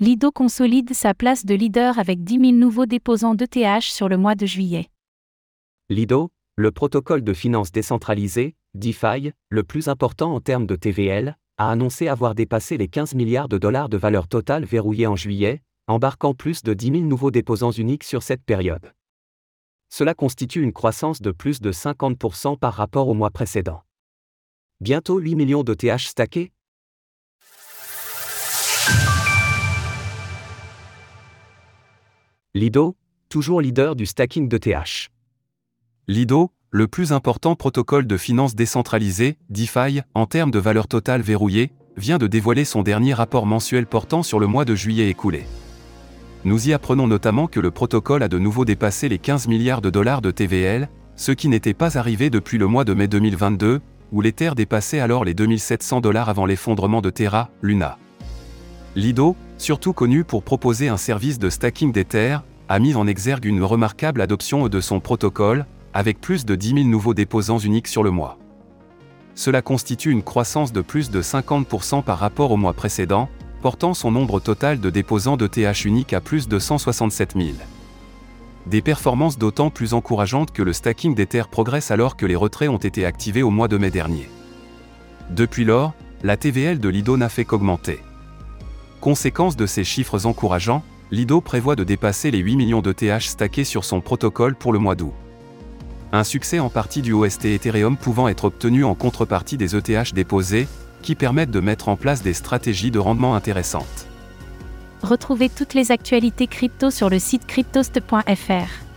Lido consolide sa place de leader avec 10 000 nouveaux déposants d'ETH sur le mois de juillet. Lido, le protocole de finance décentralisée, DeFi, le plus important en termes de TVL, a annoncé avoir dépassé les 15 milliards de dollars de valeur totale verrouillée en juillet, embarquant plus de 10 000 nouveaux déposants uniques sur cette période. Cela constitue une croissance de plus de 50% par rapport au mois précédent. Bientôt 8 millions de TH stackés Lido, toujours leader du stacking de TH. Lido, le plus important protocole de finance décentralisée, DeFi, en termes de valeur totale verrouillée, vient de dévoiler son dernier rapport mensuel portant sur le mois de juillet écoulé. Nous y apprenons notamment que le protocole a de nouveau dépassé les 15 milliards de dollars de TVL, ce qui n'était pas arrivé depuis le mois de mai 2022, où l'Ether dépassait alors les 2700 dollars avant l'effondrement de Terra, Luna. Lido, surtout connu pour proposer un service de stacking d'Ether, a mis en exergue une remarquable adoption de son protocole, avec plus de 10 000 nouveaux déposants uniques sur le mois. Cela constitue une croissance de plus de 50% par rapport au mois précédent, portant son nombre total de déposants de TH unique à plus de 167 000. Des performances d'autant plus encourageantes que le stacking d'Ether progresse alors que les retraits ont été activés au mois de mai dernier. Depuis lors, la TVL de Lido n'a fait qu'augmenter. Conséquence de ces chiffres encourageants, Lido prévoit de dépasser les 8 millions de TH stackés sur son protocole pour le mois d'août. Un succès en partie du OST Ethereum pouvant être obtenu en contrepartie des ETH déposés, qui permettent de mettre en place des stratégies de rendement intéressantes. Retrouvez toutes les actualités crypto sur le site cryptost.fr.